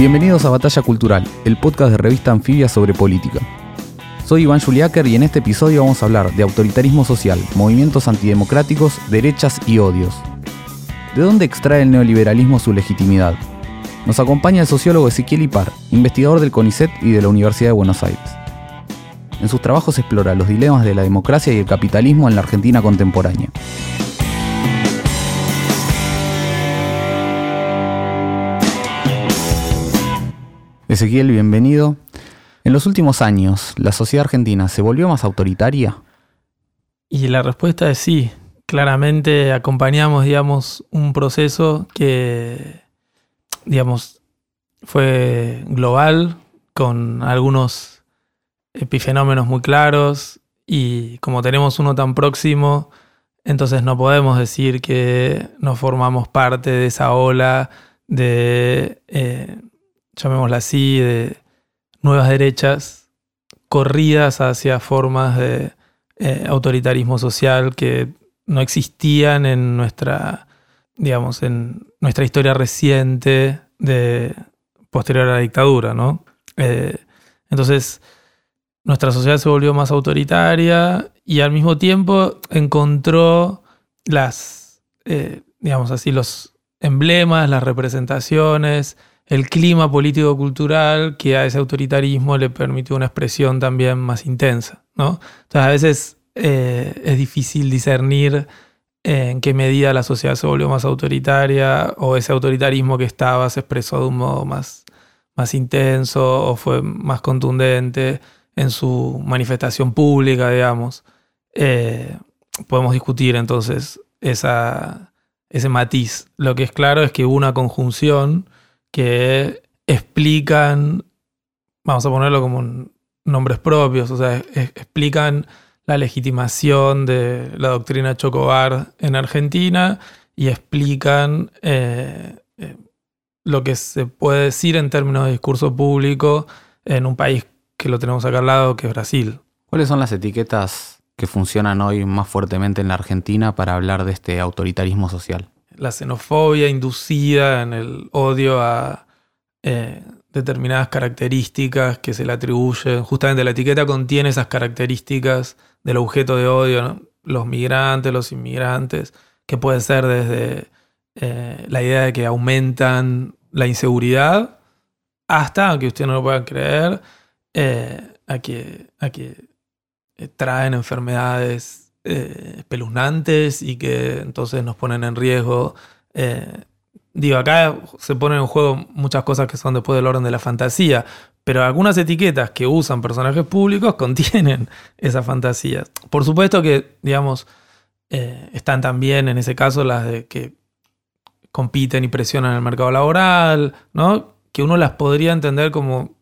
Bienvenidos a Batalla Cultural, el podcast de revista Anfibia sobre política. Soy Iván Juliáquer y en este episodio vamos a hablar de autoritarismo social, movimientos antidemocráticos, derechas y odios. ¿De dónde extrae el neoliberalismo su legitimidad? Nos acompaña el sociólogo Ezequiel Ipar, investigador del CONICET y de la Universidad de Buenos Aires. En sus trabajos explora los dilemas de la democracia y el capitalismo en la Argentina contemporánea. Ezequiel, bienvenido. En los últimos años, ¿la sociedad argentina se volvió más autoritaria? Y la respuesta es sí. Claramente acompañamos, digamos, un proceso que, digamos, fue global, con algunos epifenómenos muy claros, y como tenemos uno tan próximo, entonces no podemos decir que no formamos parte de esa ola de eh, llamémosla así, de nuevas derechas corridas hacia formas de eh, autoritarismo social que no existían en nuestra, digamos, en nuestra historia reciente de posterior a la dictadura, ¿no? Eh, entonces, nuestra sociedad se volvió más autoritaria y al mismo tiempo encontró las, eh, digamos así, los emblemas, las representaciones, el clima político-cultural que a ese autoritarismo le permitió una expresión también más intensa. ¿no? Entonces a veces eh, es difícil discernir en qué medida la sociedad se volvió más autoritaria o ese autoritarismo que estaba se expresó de un modo más, más intenso o fue más contundente en su manifestación pública, digamos. Eh, podemos discutir entonces ese matiz. Lo que es claro es que hubo una conjunción que explican, vamos a ponerlo como nombres propios, o sea, explican la legitimación de la doctrina Chocobar en Argentina y explican eh, eh, lo que se puede decir en términos de discurso público en un país que lo tenemos acá al lado, que es Brasil. ¿Cuáles son las etiquetas que funcionan hoy más fuertemente en la Argentina para hablar de este autoritarismo social? La xenofobia inducida en el odio a eh, determinadas características que se le atribuyen. Justamente la etiqueta contiene esas características del objeto de odio, los migrantes, los inmigrantes, que puede ser desde eh, la idea de que aumentan la inseguridad hasta, aunque usted no lo pueda creer, eh, a que, a que traen enfermedades eh, espeluznantes y que entonces nos ponen en riesgo. Eh, digo, acá se ponen en juego muchas cosas que son después del orden de la fantasía, pero algunas etiquetas que usan personajes públicos contienen esas fantasías. Por supuesto que, digamos, eh, están también en ese caso las de que compiten y presionan el mercado laboral, ¿no? Que uno las podría entender como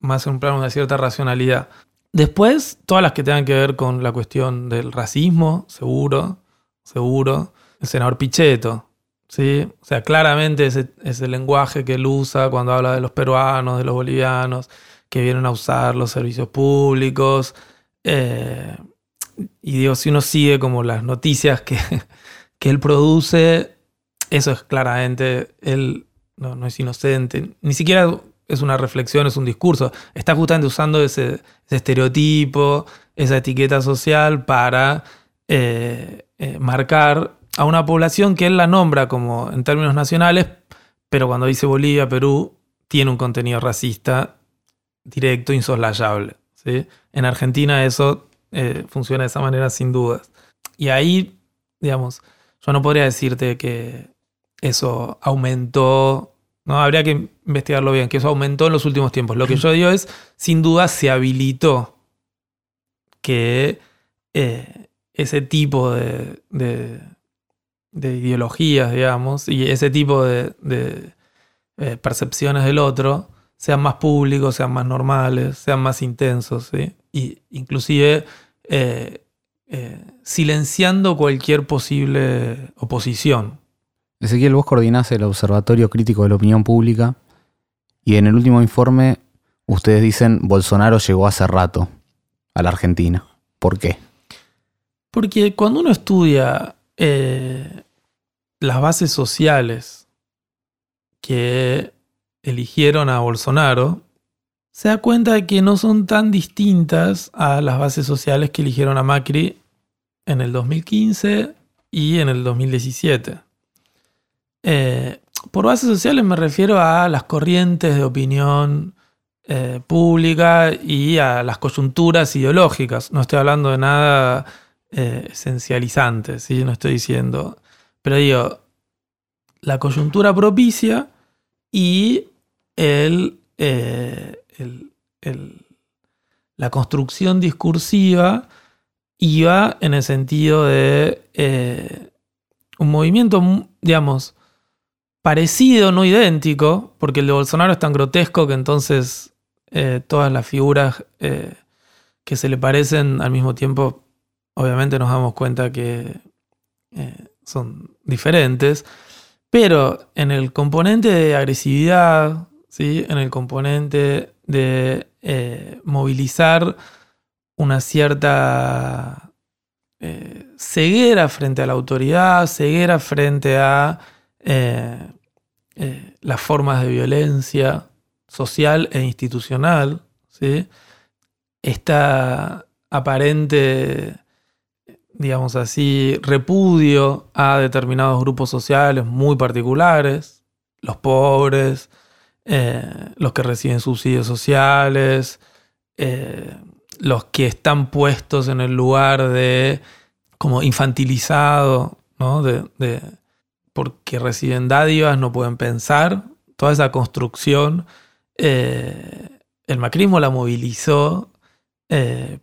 más en un plano de cierta racionalidad. Después, todas las que tengan que ver con la cuestión del racismo, seguro, seguro. El senador Pichetto, ¿sí? O sea, claramente ese, ese lenguaje que él usa cuando habla de los peruanos, de los bolivianos, que vienen a usar los servicios públicos. Eh, y digo, si uno sigue como las noticias que, que él produce, eso es claramente, él no es inocente. Ni siquiera es una reflexión, es un discurso. Está justamente usando ese, estereotipo, esa etiqueta social para eh, eh, marcar a una población que él la nombra como en términos nacionales, pero cuando dice Bolivia, Perú, tiene un contenido racista directo, insoslayable. ¿sí? En Argentina eso eh, funciona de esa manera sin dudas. Y ahí, digamos, yo no podría decirte que eso aumentó ¿no? Habría que investigarlo bien, que eso aumentó en los últimos tiempos. Lo que yo digo es, sin duda se habilitó que eh, ese tipo de, de, ideologías, digamos, y ese tipo de, eh, percepciones del otro sean más públicos, sean más normales, sean más intensos, y inclusive eh, silenciando cualquier posible oposición. Ezequiel, vos coordinás el Observatorio Crítico de la Opinión Pública y en el último informe ustedes dicen Bolsonaro llegó hace rato a la Argentina. ¿Por qué? Porque cuando uno estudia eh, las bases sociales que eligieron a Bolsonaro, se da cuenta de que no son tan distintas a las bases sociales que eligieron a Macri en el 2015 y en el 2017. Eh, por bases sociales me refiero a las corrientes de opinión eh, pública y a las coyunturas ideológicas. No estoy hablando de nada eh, esencializante, ¿sí? no estoy diciendo. Pero digo, la coyuntura propicia y el, eh, la construcción discursiva iba en el sentido de un movimiento, digamos, parecido, no idéntico, porque el de Bolsonaro es tan grotesco que entonces eh, todas las figuras que se le parecen al mismo tiempo, obviamente nos damos cuenta que son diferentes. Pero en el componente de agresividad, ¿sí? en el componente de eh, movilizar una cierta eh, ceguera frente a la autoridad, ceguera frente a eh, las formas de violencia social e institucional, ¿sí? esta aparente digamos así, repudio a determinados grupos sociales muy particulares, los pobres, eh, los que reciben subsidios sociales, eh, los que están puestos en el lugar de como infantilizado, ¿no? De, porque reciben dádivas, no pueden pensar, toda esa construcción, eh, el macrismo la movilizó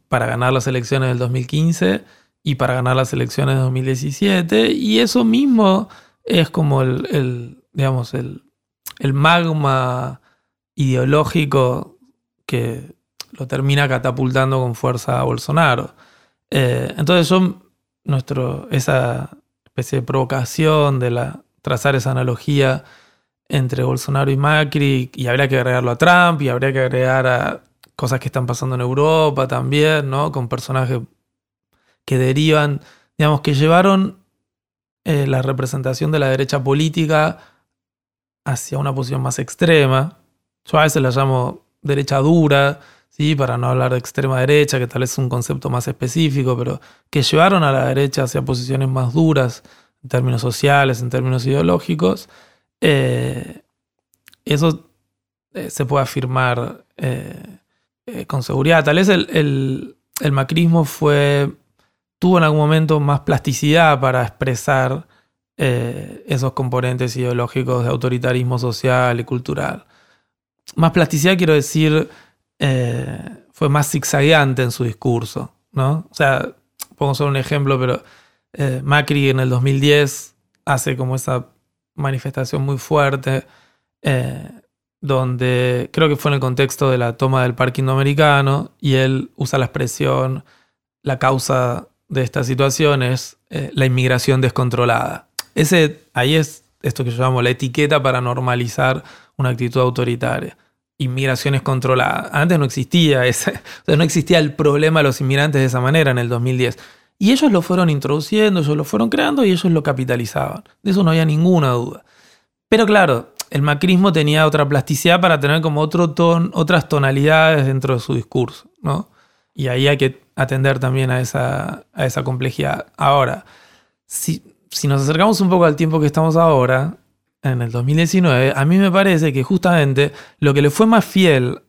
para ganar las elecciones del 2015 y para ganar las elecciones de 2017. Y eso mismo es como el, digamos, el, magma ideológico que lo termina catapultando con fuerza a Bolsonaro. Eh, entonces son nuestro, esa especie provocación de trazar esa analogía entre Bolsonaro y Macri, y habría que agregarlo a Trump, y habría que agregar a cosas que están pasando en Europa también, ¿no? Con personajes que derivan, digamos, que llevaron eh, la representación de la derecha política hacia una posición más extrema. Yo a veces la llamo derecha dura, ¿sí? para no hablar de extrema derecha, que tal vez es un concepto más específico, pero que llevaron a la derecha hacia posiciones más duras en términos sociales, en términos ideológicos. Eh, eso eh, se puede afirmar con seguridad. Tal vez el, el macrismo fue tuvo en algún momento más plasticidad para expresar eh, esos componentes ideológicos de autoritarismo social y cultural. Más plasticidad quiero decir, eh, fue más zigzagueante en su discurso, ¿no? O sea, pongo solo un ejemplo, pero eh, Macri en el 2010 hace como esa manifestación muy fuerte, donde creo que fue en el contexto de la toma del parque indoamericano, y él usa la expresión, la causa de esta situación es eh, la inmigración descontrolada. Ese, ahí es esto que yo llamo la etiqueta para normalizar una actitud autoritaria. Inmigraciones controladas. Antes no existía ese, no existía el problema de los inmigrantes de esa manera en el 2010. Y ellos lo fueron introduciendo, ellos lo fueron creando y ellos lo capitalizaban. De eso no había ninguna duda. Pero claro, el macrismo tenía otra plasticidad para tener como otro ton, otras tonalidades dentro de su discurso, ¿no? Y ahí hay que atender también a esa, a esa complejidad. Ahora, si, si nos acercamos un poco al tiempo que estamos ahora, en el 2019, a mí me parece que justamente lo que le fue más fiel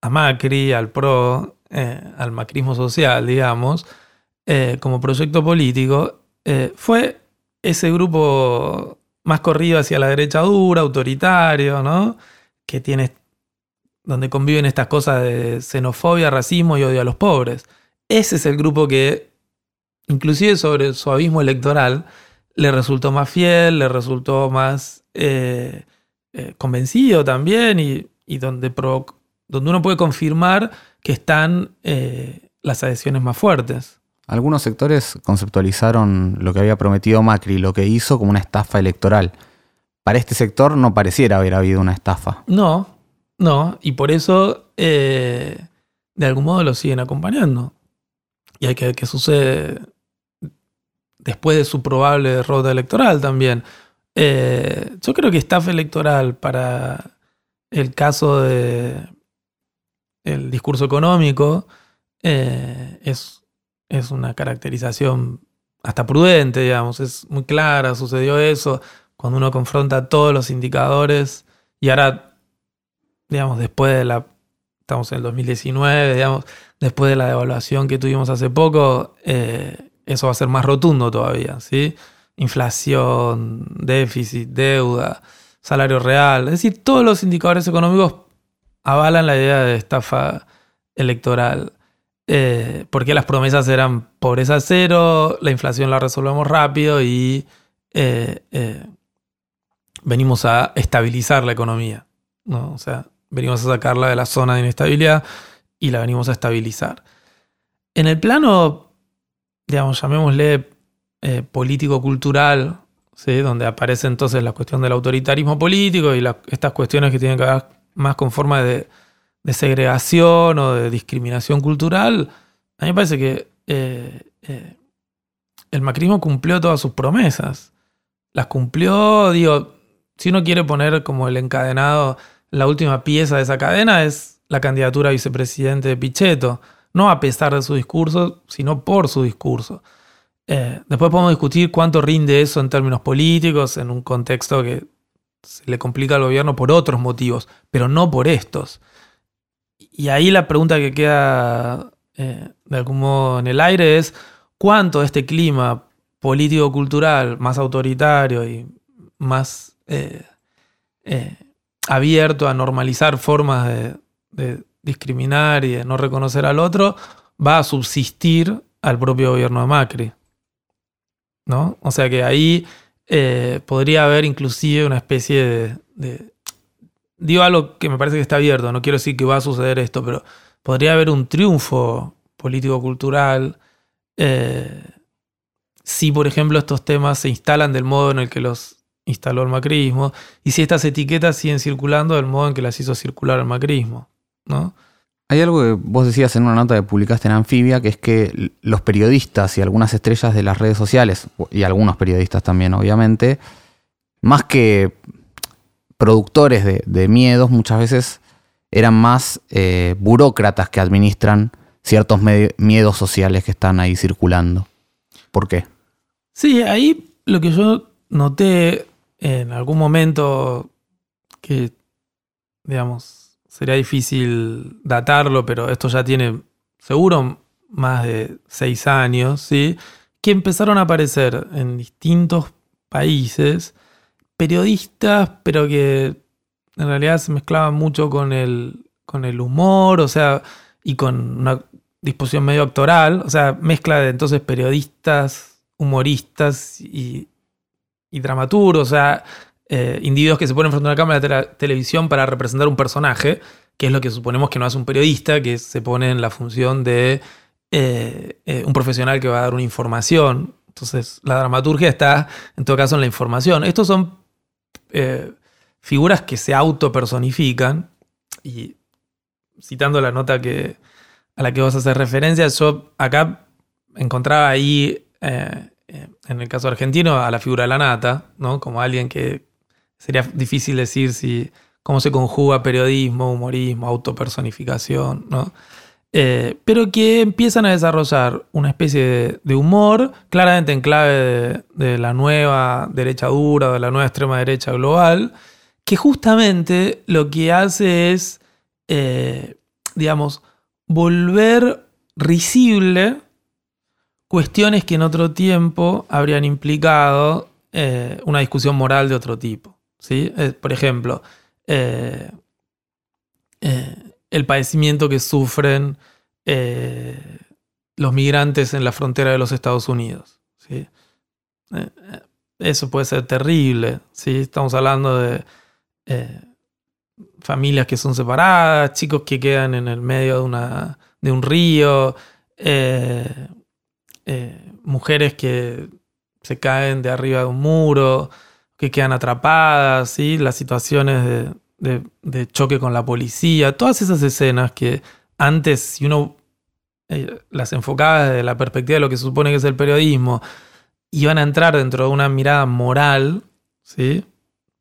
a Macri, al PRO, eh, al macrismo social, digamos, eh, como proyecto político, eh, fue ese grupo más corrido hacia la derecha dura, autoritario, ¿no? Que tiene, donde conviven estas cosas de xenofobia, racismo y odio a los pobres. Ese es el grupo que, inclusive sobre su abismo electoral, le resultó más fiel, le resultó más eh, eh, convencido también y, y donde, donde uno puede confirmar que están las adhesiones más fuertes. Algunos sectores conceptualizaron lo que había prometido Macri, lo que hizo como una estafa electoral. Para este sector no pareciera haber habido una estafa. No, no, y por eso de algún modo lo siguen acompañando. Y hay que ver qué sucede después de su probable derrota electoral también. Eh, yo creo que estafa electoral para el caso de el discurso económico eh, es, es una caracterización hasta prudente, digamos, es muy clara, sucedió eso, cuando uno confronta todos los indicadores y ahora, digamos, después de la, estamos en el 2019, digamos, después de la devaluación que tuvimos hace poco, eh, eso va a ser más rotundo todavía, ¿sí? Inflación, déficit, deuda, salario real, es decir, todos los indicadores económicos avalan la idea de estafa electoral. Eh, porque las promesas eran pobreza cero, la inflación la resolvemos rápido y eh, eh, venimos a estabilizar la economía. ¿no? O sea, venimos a sacarla de la zona de inestabilidad y la venimos a estabilizar. En el plano digamos, llamémosle eh, político-cultural, ¿sí? donde aparece entonces la cuestión del autoritarismo político y estas cuestiones que tienen que ver más con forma de, segregación o de discriminación cultural, a mí me parece que eh, eh, el macrismo cumplió todas sus promesas. Las cumplió, digo, si uno quiere poner como el encadenado, la última pieza de esa cadena es la candidatura a vicepresidente de Pichetto no a pesar de su discurso, sino por su discurso. Eh, después podemos discutir cuánto rinde eso en términos políticos, en un contexto que se le complica al gobierno por otros motivos, pero no por estos. Y ahí la pregunta que queda eh, de algún modo en el aire es cuánto este clima político-cultural más autoritario y más eh, abierto a normalizar formas de, discriminar y de no reconocer al otro, va a subsistir al propio gobierno de Macri. ¿No? O sea que ahí eh, podría haber inclusive una especie de, Digo algo que me parece que está abierto, no quiero decir que va a suceder esto, pero podría haber un triunfo político-cultural eh, si, por ejemplo, estos temas se instalan del modo en el que los instaló el macrismo y si estas etiquetas siguen circulando del modo en que las hizo circular el macrismo. Hay algo que vos decías en una nota que publicaste en Anfibia, que es que los periodistas y algunas estrellas de las redes sociales, y algunos periodistas también, obviamente, más que productores de, miedos, muchas veces eran más eh, burócratas que administran ciertos miedos sociales que están ahí circulando. ¿Por qué? Sí, ahí lo que yo noté en algún momento que, digamos, sería difícil datarlo, pero esto ya tiene seguro más de seis años, ¿sí? que empezaron a aparecer en distintos países periodistas, pero que en realidad se mezclaban mucho con el, con el humor, o sea, y con una disposición medio actoral, o sea, mezcla de entonces periodistas, humoristas y, y dramaturgos, o sea, eh, individuos que se ponen frente a una cámara de televisión para representar un personaje, que es lo que suponemos que no hace un periodista, que se pone en la función de eh, eh, un profesional que va a dar una información. Entonces, la dramaturgia está, en todo caso, en la información. Estos son figuras que se autopersonifican, y citando la nota que, a la que vos haces referencia, yo acá encontraba ahí en el caso argentino, a la figura de la nata, ¿no? Como alguien que sería difícil decir si cómo se conjuga periodismo, humorismo, autopersonificación, ¿no? Eh, pero que empiezan a desarrollar una especie de, humor, claramente en clave de, la nueva derecha dura, de la nueva extrema derecha global, que justamente lo que hace es, eh, digamos, volver risible cuestiones que en otro tiempo habrían implicado eh, una discusión moral de otro tipo. ¿Sí? Eh, por ejemplo, eh, eh, el padecimiento que sufren los migrantes en la frontera de los Estados Unidos. ¿sí? eso puede ser terrible. ¿sí? Estamos hablando de familias que son separadas, chicos que quedan en el medio de, una, de un río, mujeres que se caen de arriba de un muro, que quedan atrapadas, ¿sí? las situaciones de, choque con la policía, todas esas escenas que antes, si uno eh, las enfocaba desde la perspectiva de lo que supone que es el periodismo, iban a entrar dentro de una mirada moral, ¿sí?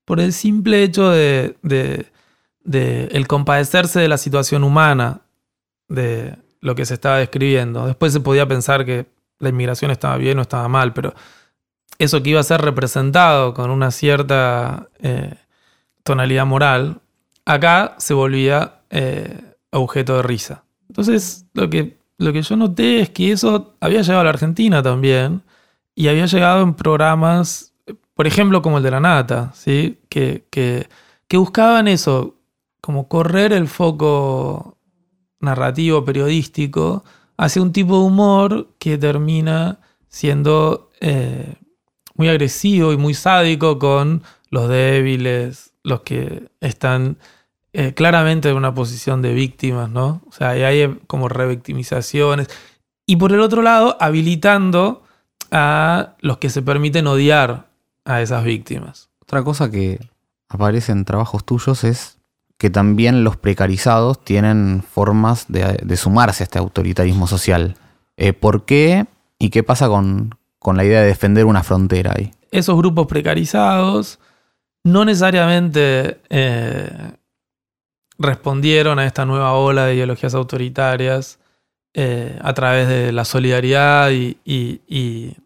por el simple hecho de, el compadecerse de la situación humana, de lo que se estaba describiendo. Después se podía pensar que la inmigración estaba bien o estaba mal, pero eso que iba a ser representado con una cierta eh, tonalidad moral, acá se volvía eh, objeto de risa. Entonces, lo que, lo que yo noté es que eso había llegado a la Argentina también y había llegado en programas, por ejemplo, como el de la Nata, ¿sí? que, que, que buscaban eso, como correr el foco narrativo, periodístico, hacia un tipo de humor que termina siendo eh, muy agresivo y muy sádico con los débiles, los que están eh, claramente en una posición de víctimas, ¿no? O sea, hay como revictimizaciones. Y por el otro lado, habilitando a los que se permiten odiar a esas víctimas. Otra cosa que aparece en trabajos tuyos es que también los precarizados tienen formas de, sumarse a este autoritarismo social. Eh, ¿Por qué y qué pasa con, la idea de defender una frontera ahí? Esos grupos precarizados no necesariamente eh, respondieron a esta nueva ola de ideologías autoritarias eh, a través de la solidaridad y,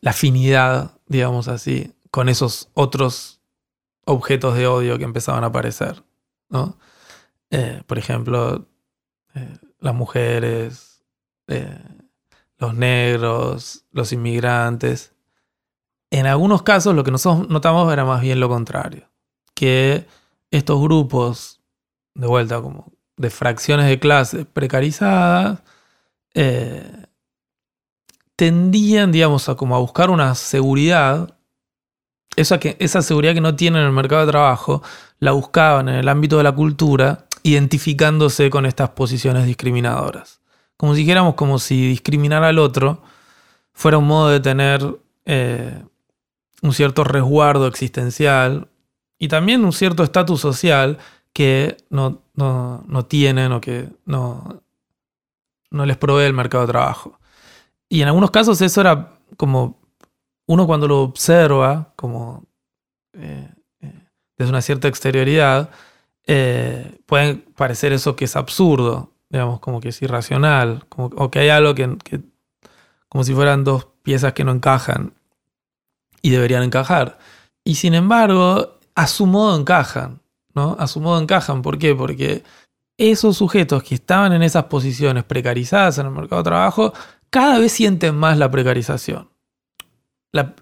la afinidad, digamos así, con esos otros objetos de odio que empezaban a aparecer. ¿no? Eh, por ejemplo, las mujeres, los negros, los inmigrantes. En algunos casos lo que nosotros notamos era más bien lo contrario, que estos grupos, de vuelta como de fracciones de clases precarizadas, eh, tendían, digamos, a, como a buscar una seguridad, esa, que, esa seguridad que no tienen en el mercado de trabajo, la buscaban en el ámbito de la cultura, identificándose con estas posiciones discriminadoras. Como si dijéramos como si discriminar al otro fuera un modo de tener eh, un cierto resguardo existencial y también un cierto estatus social que no, tienen o que no, no les provee el mercado de trabajo. Y en algunos casos eso era como uno cuando lo observa, como eh, eh, desde una cierta exterioridad, eh, puede parecer eso que es absurdo, digamos, como que es irracional, como, o que hay algo que, como si fueran dos piezas que no encajan y deberían encajar. Y sin embargo, a su modo encajan, ¿no? A su modo encajan. ¿Por qué? Porque esos sujetos que estaban en esas posiciones precarizadas en el mercado de trabajo, cada vez sienten más la precarización.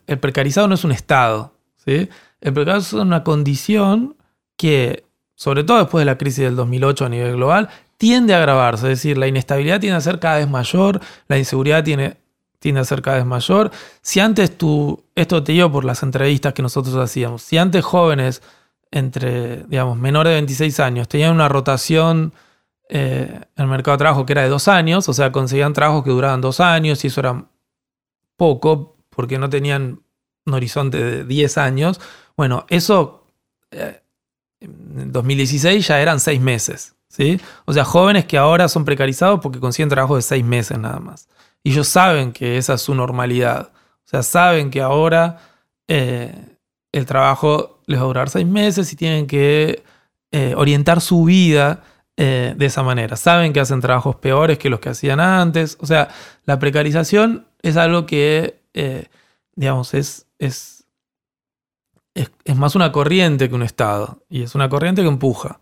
el precarizado no es un estado, ¿sí? El precarizado es una condición que, sobre todo después de la crisis del 2008 a nivel global, tiende a agravarse. Es decir, la inestabilidad tiende a ser cada vez mayor, la inseguridad tiene tiende a ser cada vez mayor. Si antes tú, esto te digo por las entrevistas que nosotros hacíamos, si antes jóvenes entre, digamos, menores de 26 años tenían una rotación eh, en el mercado de trabajo que era de dos años, o sea, conseguían trabajos que duraban dos años y eso era poco porque no tenían un horizonte de 10 años. Bueno, eso eh, en 2016 ya eran seis meses. ¿Sí? O sea, jóvenes que ahora son precarizados porque consiguen trabajo de seis meses nada más. Y ellos saben que esa es su normalidad. O sea, saben que ahora eh, el trabajo les va a durar seis meses y tienen que eh, orientar su vida eh, de esa manera. Saben que hacen trabajos peores que los que hacían antes. O sea, la precarización es algo que, digamos, es, es, es, más una corriente que un estado. Y es una corriente que empuja.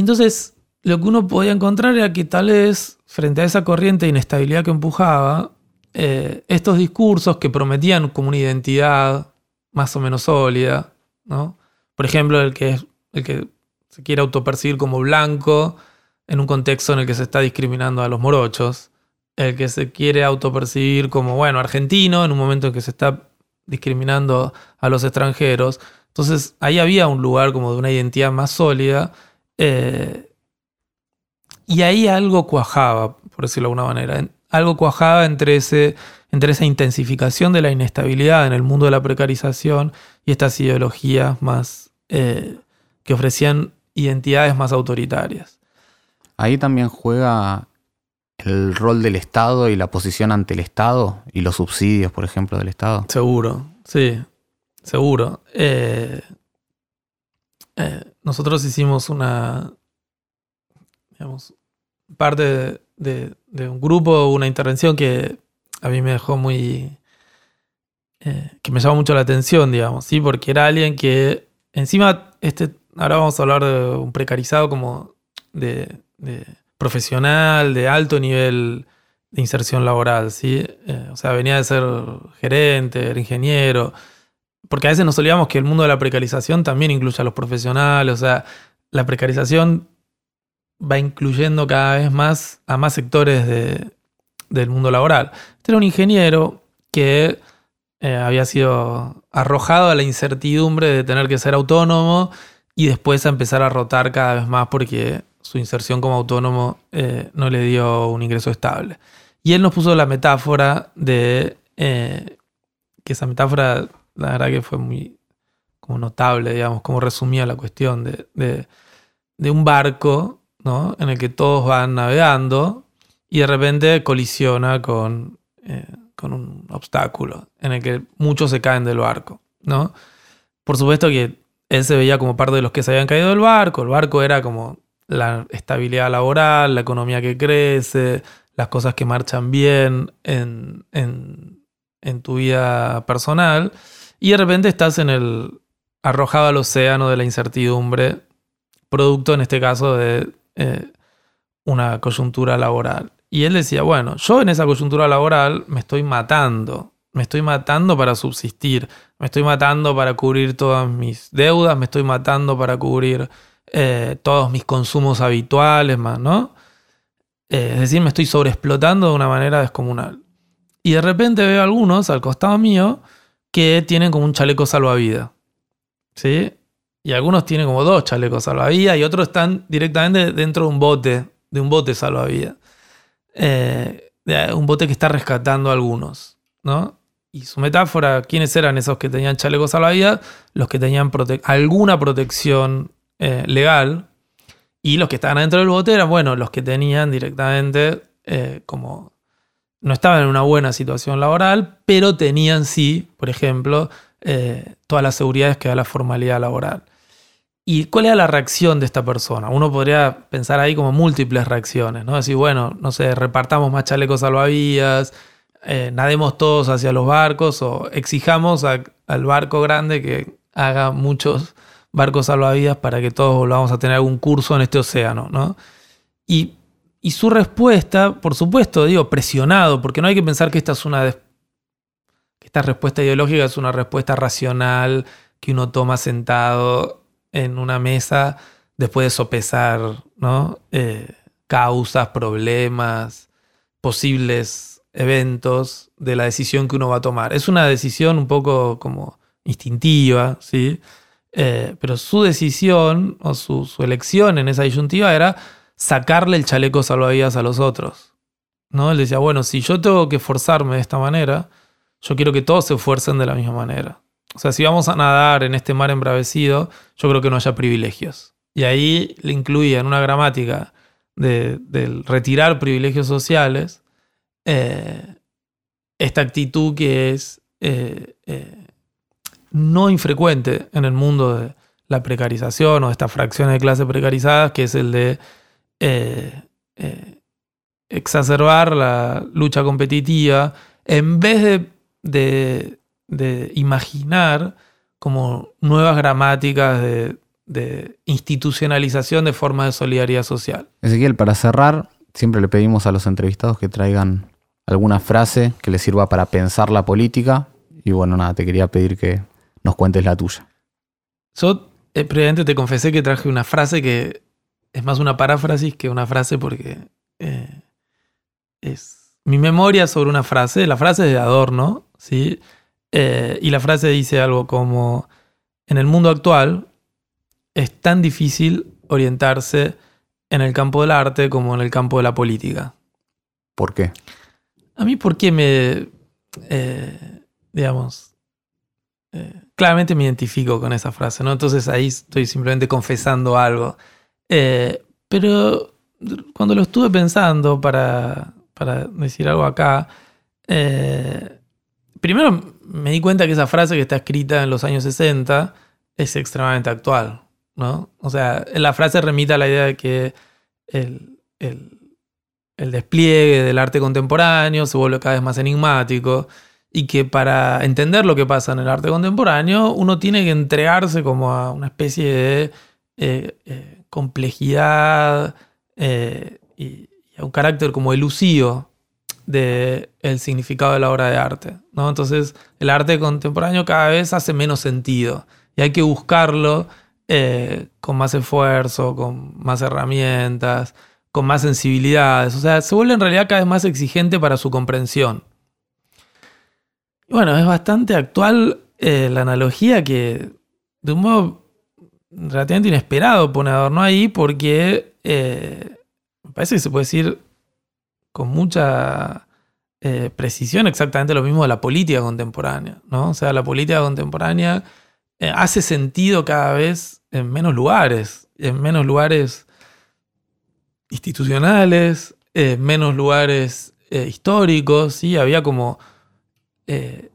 Entonces, lo que uno podía encontrar era que tal vez frente a esa corriente de inestabilidad que empujaba, eh, estos discursos que prometían como una identidad más o menos sólida, ¿no? Por ejemplo, el que, el que se quiere autopercibir como blanco en un contexto en el que se está discriminando a los morochos, el que se quiere autopercibir como, bueno, argentino en un momento en que se está discriminando a los extranjeros, Entonces ahí había un lugar como de una identidad más sólida. Eh, y ahí algo cuajaba, por decirlo de alguna manera. Algo cuajaba entre, ese, entre esa intensificación de la inestabilidad en el mundo de la precarización y estas ideologías más eh, que ofrecían identidades más autoritarias. Ahí también juega el rol del Estado y la posición ante el Estado y los subsidios, por ejemplo, del Estado. Seguro, sí, seguro. Eh, nosotros hicimos una, digamos, parte de, un grupo, una intervención que a mí me dejó muy... Eh, que me llamó mucho la atención, digamos, ¿sí? Porque era alguien que encima, este, ahora vamos a hablar de un precarizado como de profesional de alto nivel de inserción laboral, ¿sí? Eh, o sea, venía de ser gerente, era ingeniero, porque a veces nos olvidamos que el mundo de la precarización también incluye a los profesionales, o sea, la precarización va incluyendo cada vez más a más sectores del mundo laboral. Este era un ingeniero que eh, había sido arrojado a la incertidumbre de tener que ser autónomo y después a empezar a rotar cada vez más porque su inserción como autónomo eh, no le dio un ingreso estable. Y él nos puso la metáfora de, eh, que esa metáfora la verdad que fue muy como notable, digamos, como resumía la cuestión de, un barco ¿no? en el que todos van navegando y de repente colisiona con, eh, con un obstáculo en el que muchos se caen del barco. ¿no? Por supuesto que él se veía como parte de los que se habían caído del barco, el barco era como la estabilidad laboral, la economía que crece, las cosas que marchan bien en, tu vida personal, y de repente estás en el arrojado al océano de la incertidumbre, producto en este caso de eh, una coyuntura laboral. Y él decía, bueno, yo en esa coyuntura laboral me estoy matando, me estoy matando para subsistir, me estoy matando para cubrir todas mis deudas, me estoy matando para cubrir eh, todos mis consumos habituales, más, ¿no? Eh, es decir, me estoy sobreexplotando de una manera descomunal. Y de repente veo algunos al costado mío que tienen como un chaleco salvavidas. ¿Sí? Y algunos tienen como dos chalecos salvavidas y otros están directamente dentro de un bote, de un bote salvavidas. Eh, un bote que está rescatando a algunos, ¿no? Y su metáfora, ¿quiénes eran esos que tenían chalecos salvavidas? Los que tenían alguna protección eh, legal. Y los que estaban dentro del bote eran, bueno, los que tenían directamente eh, como... No estaban en una buena situación laboral, pero tenían sí, por ejemplo, eh, todas las seguridades que da la formalidad laboral. ¿Y cuál era la reacción de esta persona? Uno podría pensar ahí como múltiples reacciones, ¿no? Decir, bueno, no sé, repartamos más chalecos salvavidas, nademos todos hacia los barcos o exijamos al barco grande que haga muchos barcos salvavidas para que todos volvamos a tener algún curso en este océano, ¿no? Y, su respuesta, por supuesto, digo, presionado, porque no hay que pensar que esta es una... esta respuesta ideológica es una respuesta racional que uno toma sentado en una mesa después de sopesar, ¿no? Eh, causas, problemas, posibles eventos de la decisión que uno va a tomar. Es una decisión un poco como instintiva, ¿sí? Eh, pero su decisión o su, elección en esa disyuntiva era sacarle el chaleco salvavidas a los otros. ¿no? Él decía, bueno, si yo tengo que forzarme de esta manera, yo quiero que todos se esfuercen de la misma manera. O sea, si vamos a nadar en este mar embravecido, yo creo que no haya privilegios. Y ahí le incluía en una gramática de, del retirar privilegios sociales eh, esta actitud que es eh, no infrecuente en el mundo de la precarización o de estas fracciones de clase precarizadas, que es el de eh, eh, exacerbar la lucha competitiva, en vez de, imaginar como nuevas gramáticas de, de institucionalización de formas de solidaridad social. Ezequiel, para cerrar, siempre le pedimos a los entrevistados que traigan alguna frase que les sirva para pensar la política. Y bueno, nada, te quería pedir que nos cuentes la tuya. Yo eh, previamente te confesé que traje una frase que es más una paráfrasis que una frase porque eh, es mi memoria sobre una frase. La frase es de Adorno, ¿sí? Eh, y la frase dice algo como, en el mundo actual es tan difícil orientarse en el campo del arte como en el campo de la política. ¿Por qué? A mí, porque me, eh, digamos, claramente me identifico con esa frase, ¿no? Entonces ahí estoy simplemente confesando algo. Eh, pero cuando lo estuve pensando para, para decir algo acá, primero me di cuenta que esa frase que está escrita en los años 60 es extremadamente actual, ¿no? O sea, la frase remite a la idea de que el, el despliegue del arte contemporáneo se vuelve cada vez más enigmático y que para entender lo que pasa en el arte contemporáneo uno tiene que entregarse como a una especie de eh, eh, complejidad eh, y, a un carácter como elusivo del significado de la obra de arte. ¿no? Entonces el arte contemporáneo cada vez hace menos sentido y hay que buscarlo con más esfuerzo, con más herramientas con más sensibilidades. O sea, se vuelve en realidad cada vez más exigente para su comprensión. Y bueno, es bastante actual eh, la analogía que de un modo relativamente inesperado pone Adorno ahí porque eh, me parece que se puede decir con mucha eh, precisión exactamente lo mismo de la política contemporánea. ¿no? O sea, la política contemporánea hace sentido cada vez en menos lugares, en menos lugares institucionales, eh, menos lugares eh, históricos, ¿sí? había como eh,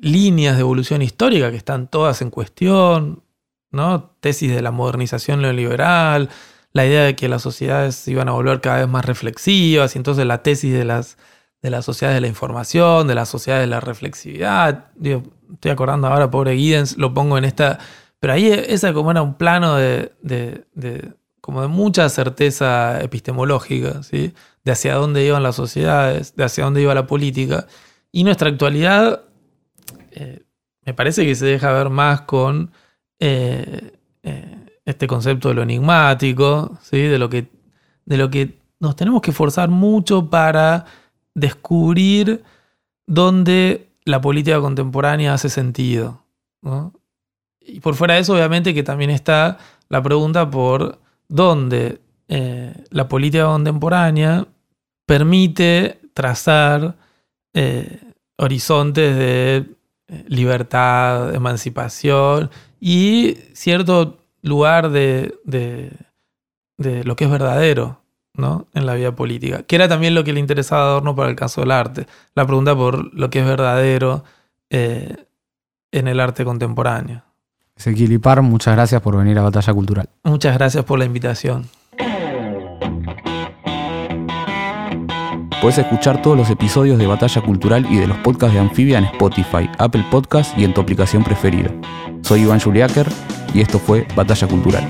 líneas de evolución histórica que están todas en cuestión, ¿no? tesis de la modernización neoliberal, la idea de que las sociedades iban a volver cada vez más reflexivas, y entonces la tesis de las, de las sociedades de la información, de las sociedades de la reflexividad. estoy acordando ahora, pobre Giddens, lo pongo en esta. Pero ahí esa como era un plano de como de mucha certeza epistemológica, ¿sí? de hacia dónde iban las sociedades, de hacia dónde iba la política. Y nuestra actualidad eh, me parece que se deja ver más con eh, eh, este concepto de lo enigmático, ¿sí? de, lo que, de lo que nos tenemos que esforzar mucho para descubrir dónde la política contemporánea hace sentido. Y por fuera de eso, obviamente que también está la pregunta por donde eh, la política contemporánea permite trazar horizontes de libertad, emancipación y cierto lugar de, lo que es verdadero ¿no? en la vida política, que era también lo que le interesaba a Adorno para el caso del arte, la pregunta por lo que es verdadero en el arte contemporáneo. Ezequiel Ipar, muchas gracias por venir a Batalla Cultural. Muchas gracias por la invitación. Puedes escuchar todos los episodios de Batalla Cultural y de los podcasts de Anfibia en Spotify, Apple Podcasts y en tu aplicación preferida. Soy Iván Juliáquer y esto fue Batalla Cultural.